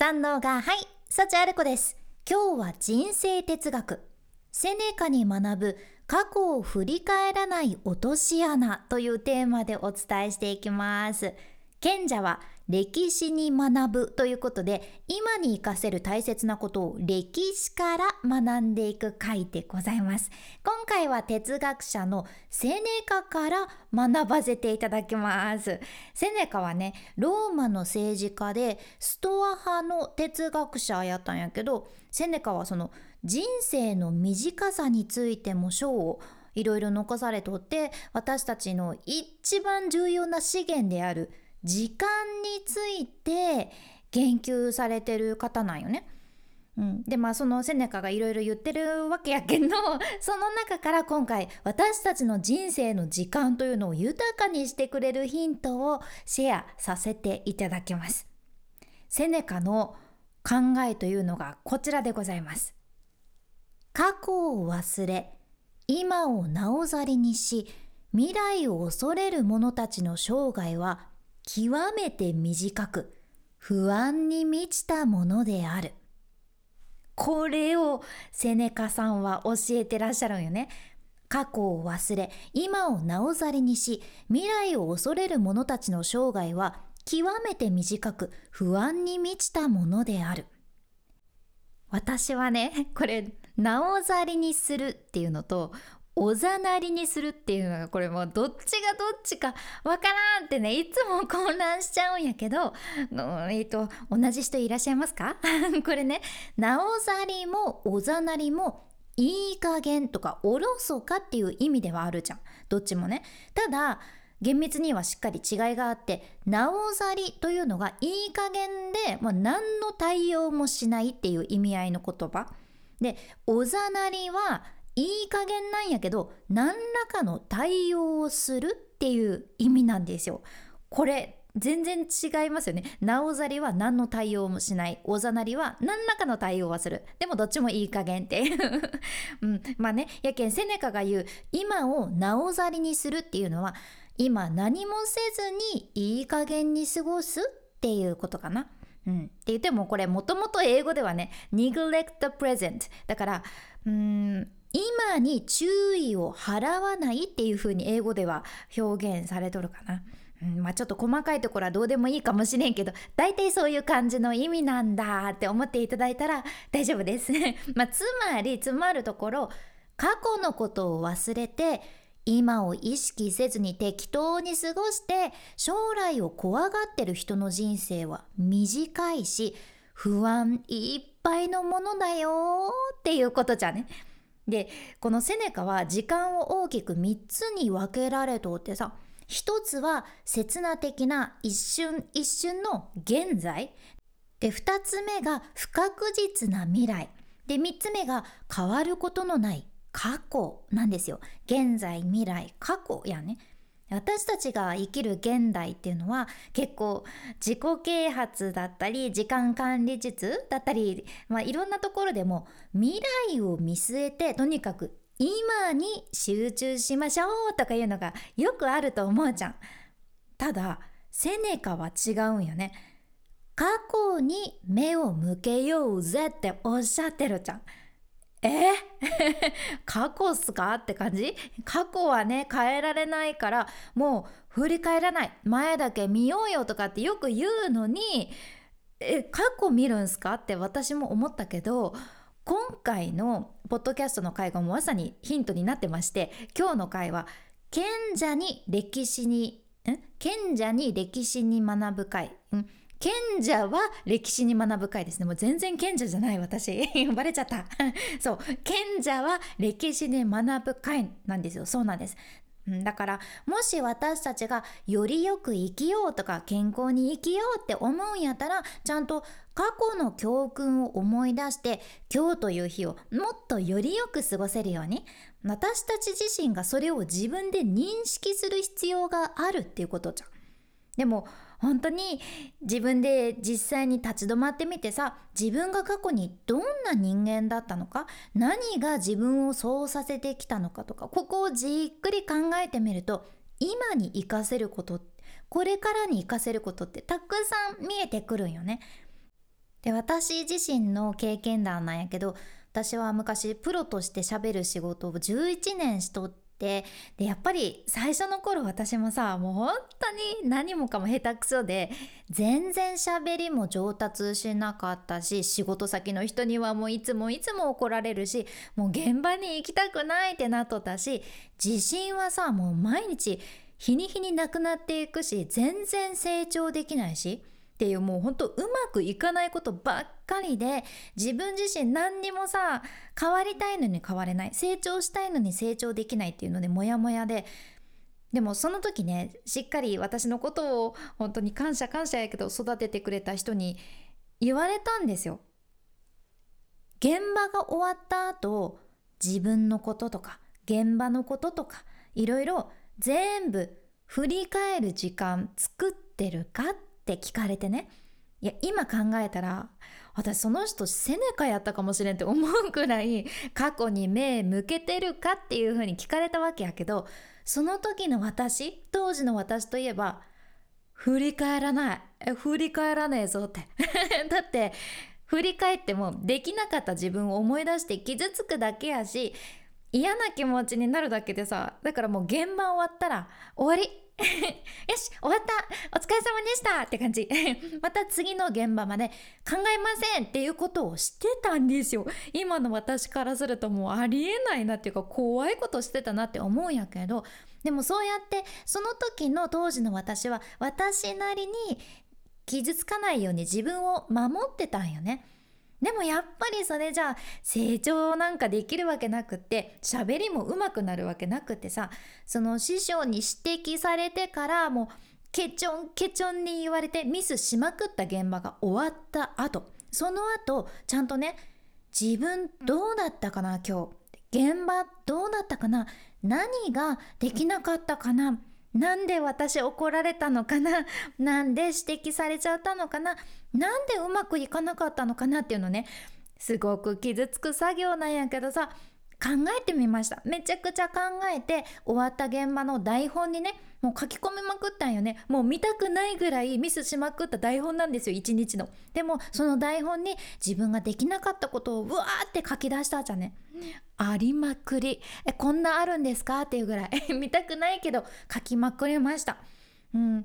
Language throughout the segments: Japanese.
三能がはい幸あれ子です。今日は人生哲学。セネカに学ぶ過去を振り返らない落とし穴というテーマでお伝えしていきます。賢者は歴史に学ぶということで今に活かせる大切なことを歴史から学んでいく回でございます。今回は哲学者のセネカから学ばせていただきます。セネカはねローマの政治家でストア派の哲学者やったんやけどセネカはその人生の短さについても章をいろいろ残されとって私たちの一番重要な資源である時間について言及されてる方なんよね。うん、でまあそのセネカがいろいろ言ってるわけやけど その中から今回私たちの人生の時間というのを豊かにしてくれるヒントをシェアさせていただきます。セネカの考えというのがこちらでございます。過去を忘れ今をなおざりにし未来を恐れる者たちの生涯は極めて短く不安に満ちたものである。これをセネカさんは教えてらっしゃるんよね。過去を忘れ、今をなおざりにし、未来を恐れる者たちの生涯は極めて短く不安に満ちたものである。私はね、これ、なおざりにするっていうのと、おざなりにするっていうのがこれもうどっちがどっちかわからんってねいつも混乱しちゃうんやけど、えーと、同じ人いらっしゃいますか？これねなおざりもおざなりもいい加減とかおろそかっていう意味ではあるじゃん。どっちもね。ただ厳密にはしっかり違いがあってなおざりというのがいい加減で、まあ、何の対応もしないっていう意味合いの言葉。でおざなりはいい加減なんやけど何らかの対応をするっていう意味なんですよ。これ全然違いますよね。なおざりは何の対応もしない。おざなりは何らかの対応はする。でもどっちもいい加減って うん。まあね、やけんセネカが言う今をなおざりにするっていうのは今何もせずにいい加減に過ごすっていうことかな。うん、って言ってもこれもともと英語ではね neglect the present だからうーん今に注意を払わないっていう風に英語では表現されとるかな。うん、まあちょっと細かいところはどうでもいいかもしれんけど大体そういう感じの意味なんだって思っていただいたら大丈夫です。まあつまりつまるところ過去のことを忘れて今を意識せずに適当に過ごして将来を怖がってる人の人生は短いし不安いっぱいのものだよっていうことじゃね。でこのセネカは時間を大きく3つに分けられとってさ一つは刹那的な一瞬一瞬の現在。で2つ目が不確実な未来。で3つ目が変わることのない過去なんですよ。現在未来過去やね。私たちが生きる現代っていうのは結構自己啓発だったり時間管理術だったり、まあ、いろんなところでも未来を見据えてとにかく今に集中しましょうとかいうのがよくあると思うじゃん。ただセネカは違うんよね。過去に目を向けようぜっておっしゃってるじゃん。え？過去っすか？って感じ？過去はね変えられないからもう振り返らない。前だけ見ようよとかってよく言うのにえ過去見るんすか？って私も思ったけど今回のポッドキャストの会がまさにヒントになってまして今日の会は賢者に歴史に賢者に歴史に学ぶ会ん？賢者は歴史に学ぶ会ですね。もう全然賢者じゃない私。バレちゃった。そう。賢者は歴史に学ぶ会なんですよ。そうなんです。だからもし私たちがよりよく生きようとか健康に生きようって思うんやったらちゃんと過去の教訓を思い出して今日という日をもっとよりよく過ごせるように私たち自身がそれを自分で認識する必要があるっていうことじゃん。でも本当に自分で実際に立ち止まってみてさ自分が過去にどんな人間だったのか何が自分をそうさせてきたのかとかここをじっくり考えてみると今に活かせることこれからに活かせることってたくさん見えてくるんよね。で私自身の経験談なんやけど私は昔プロとして喋る仕事を11年しとってでやっぱり最初の頃私もさもう本当に何もかも下手くそで全然喋りも上達しなかったし仕事先の人にはもういつもいつも怒られるしもう現場に行きたくないってなっとったし自信はさもう毎日日に日になくなっていくし全然成長できないしっていうもうほんとうまくいかないことばっかりで自分自身何にもさ変わりたいのに変われない成長したいのに成長できないっていうのでモヤモヤででもその時ねしっかり私のことを本当に感謝感謝やけど育ててくれた人に言われたんですよ。現場が終わった後自分のこととか現場のこととかいろいろ全部振り返る時間作ってるかってって聞かれてね。いや今考えたら私その人セネカやったかもしれんって思うくらい過去に目向けてるかっていうふうに聞かれたわけやけどその時の私当時の私といえば振り返らない。振り返らねえぞって。だって振り返ってもできなかった自分を思い出して傷つくだけやし嫌な気持ちになるだけでさだからもう現場終わったら終わり。よし終わった。お疲れ様でしたって感じ。また次の現場まで。考えませんっていうことをしてたんですよ。今の私からするともうありえないなっていうか怖いことしてたなって思うんやけど。でもそうやってその時の当時の私は私なりに傷つかないように自分を守ってたんよね。でもやっぱりそれじゃあ成長なんかできるわけなくって喋りも上手くなるわけなくってさその師匠に指摘されてからもうケチョンケチョンに言われてミスしまくった現場が終わった後その後ちゃんとね自分どうだったかな今日。現場どうだったかな何ができなかったかななんで私怒られたのかな？なんで指摘されちゃったのかな？なんでうまくいかなかったのかなっていうのね。すごく傷つく作業なんやけどさ考えてみました。めちゃくちゃ考えて終わった現場の台本にねもう書き込みまくったんよね。もう見たくないぐらいミスしまくった台本なんですよ一日の。でもその台本に自分ができなかったことをうわーって書き出したじゃね。ありまくり。えこんなあるんですか？っていうぐらい。見たくないけど書きまくりました。うん。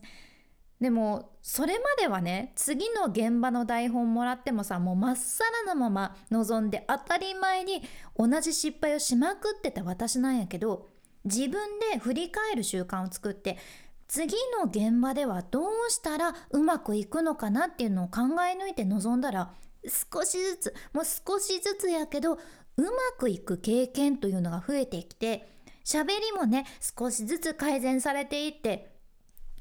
でもそれまではね次の現場の台本もらってもさもうまっさらなまま望んで当たり前に同じ失敗をしまくってた私なんやけど自分で振り返る習慣を作って次の現場ではどうしたらうまくいくのかなっていうのを考え抜いて臨んだら少しずつもう少しずつやけどうまくいく経験というのが増えてきて喋りもね少しずつ改善されていって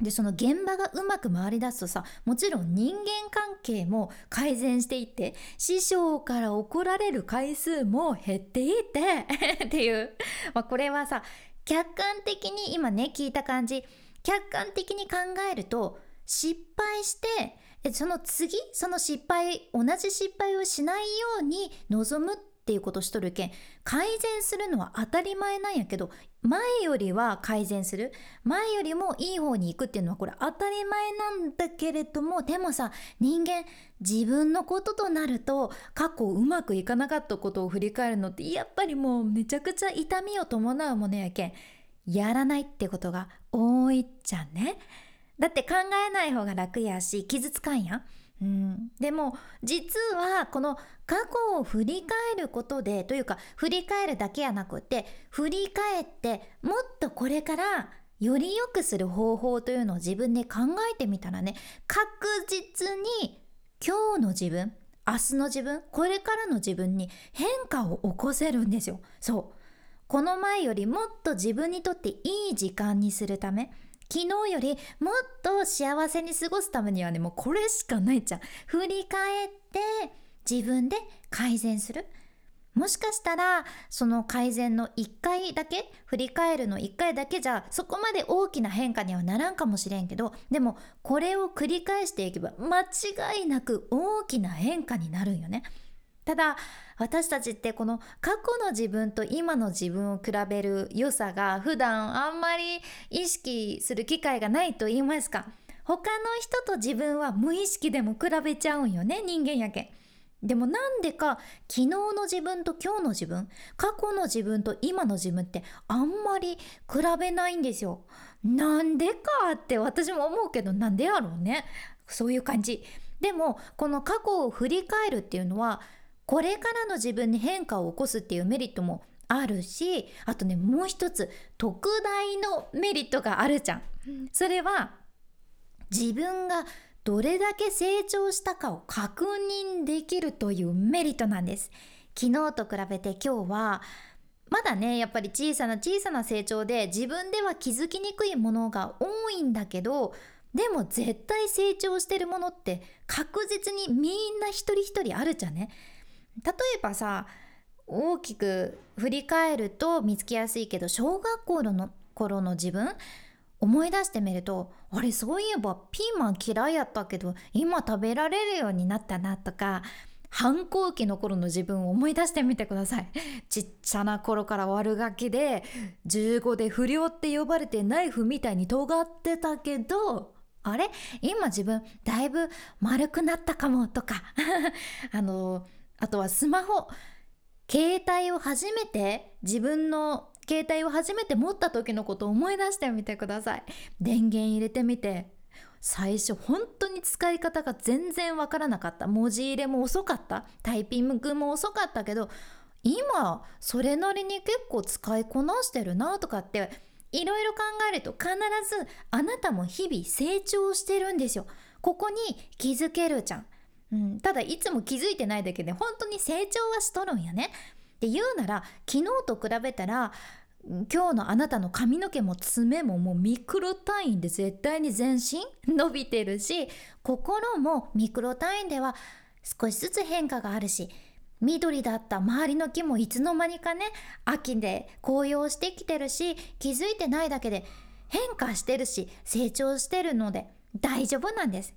でその現場がうまく回りだすとさもちろん人間関係も改善していって師匠から怒られる回数も減っていって っていう、まあ、これはさ客観的に今ね聞いた感じ。客観的に考えると失敗してその次その失敗同じ失敗をしないように望むっていうことしとるけん改善するのは当たり前なんやけど前よりは改善する前よりもいい方に行くっていうのはこれ当たり前なんだけれどもでもさ人間自分のこととなると過去うまくいかなかったことを振り返るのってやっぱりもうめちゃくちゃ痛みを伴うものやけんやらないってことが多いじゃんね。だって考えない方が楽やし傷つかんやん。うん、でも実はこの過去を振り返ることでというか振り返るだけやなくて振り返ってもっとこれからより良くする方法というのを自分で考えてみたらね確実に今日の自分明日の自分これからの自分に変化を起こせるんですよ。そう。この前よりもっと自分にとっていい時間にするため昨日よりもっと幸せに過ごすためにはねもうこれしかないじゃん振り返って自分で改善するもしかしたらその改善の1回だけ振り返るの1回だけじゃそこまで大きな変化にはならんかもしれんけどでもこれを繰り返していけば間違いなく大きな変化になるんよね。ただ私たちってこの過去の自分と今の自分を比べる良さが普段あんまり意識する機会がないと言いますか他の人と自分は無意識でも比べちゃうんよね人間やけん。でもなんでか昨日の自分と今日の自分過去の自分と今の自分ってあんまり比べないんですよ。なんでかって私も思うけどなんでやろうねそういう感じ。でもこの過去を振り返るっていうのはこれからの自分に変化を起こすっていうメリットもあるしあとねもう一つ特大のメリットがあるじゃん。それは自分がどれだけ成長したかを確認できるというメリットなんです。昨日と比べて今日はまだねやっぱり小さな小さな成長で自分では気づきにくいものが多いんだけどでも絶対成長してるものって確実にみんな一人一人あるじゃんね。例えばさ大きく振り返ると見つけやすいけど小学校の頃の自分思い出してみるとあれそういえばピーマン嫌いやったけど今食べられるようになったなとか反抗期の頃の自分を思い出してみてください。ちっちゃな頃から悪ガキで15で不良って呼ばれてナイフみたいに尖ってたけどあれ今自分だいぶ丸くなったかもとか。あのあとはスマホ。携帯を初めて自分の携帯を初めて持った時のことを思い出してみてください。電源入れてみて。最初本当に使い方が全然わからなかった。文字入れも遅かった。タイピングも遅かったけど今それなりに結構使いこなしてるなとかっていろいろ考えると必ずあなたも日々成長してるんですよ。ここに気づけるじゃん、うん、ただいつも気づいてないだけで本当に成長はしとるんやねで言うなら昨日と比べたら今日のあなたの髪の毛も爪ももうミクロ単位で絶対に全身 伸びてるし心もミクロ単位では少しずつ変化があるし緑だった周りの木もいつの間にかね秋で紅葉してきてるし気づいてないだけで変化してるし成長してるので大丈夫なんです。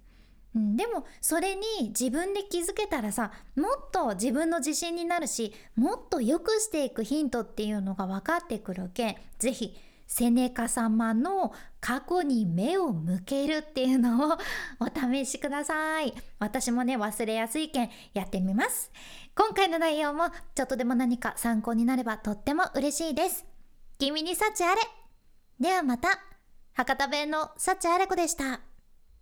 うん、でもそれに自分で気づけたらさもっと自分の自信になるしもっと良くしていくヒントっていうのが分かってくるけ。ん是非セネカ様の過去に目を向けるっていうのをお試しください。私もね忘れやすいけんやってみます。今回の内容もちょっとでも何か参考になればとっても嬉しいです。君に幸あれ。ではまた。博多弁の幸あれ子でした。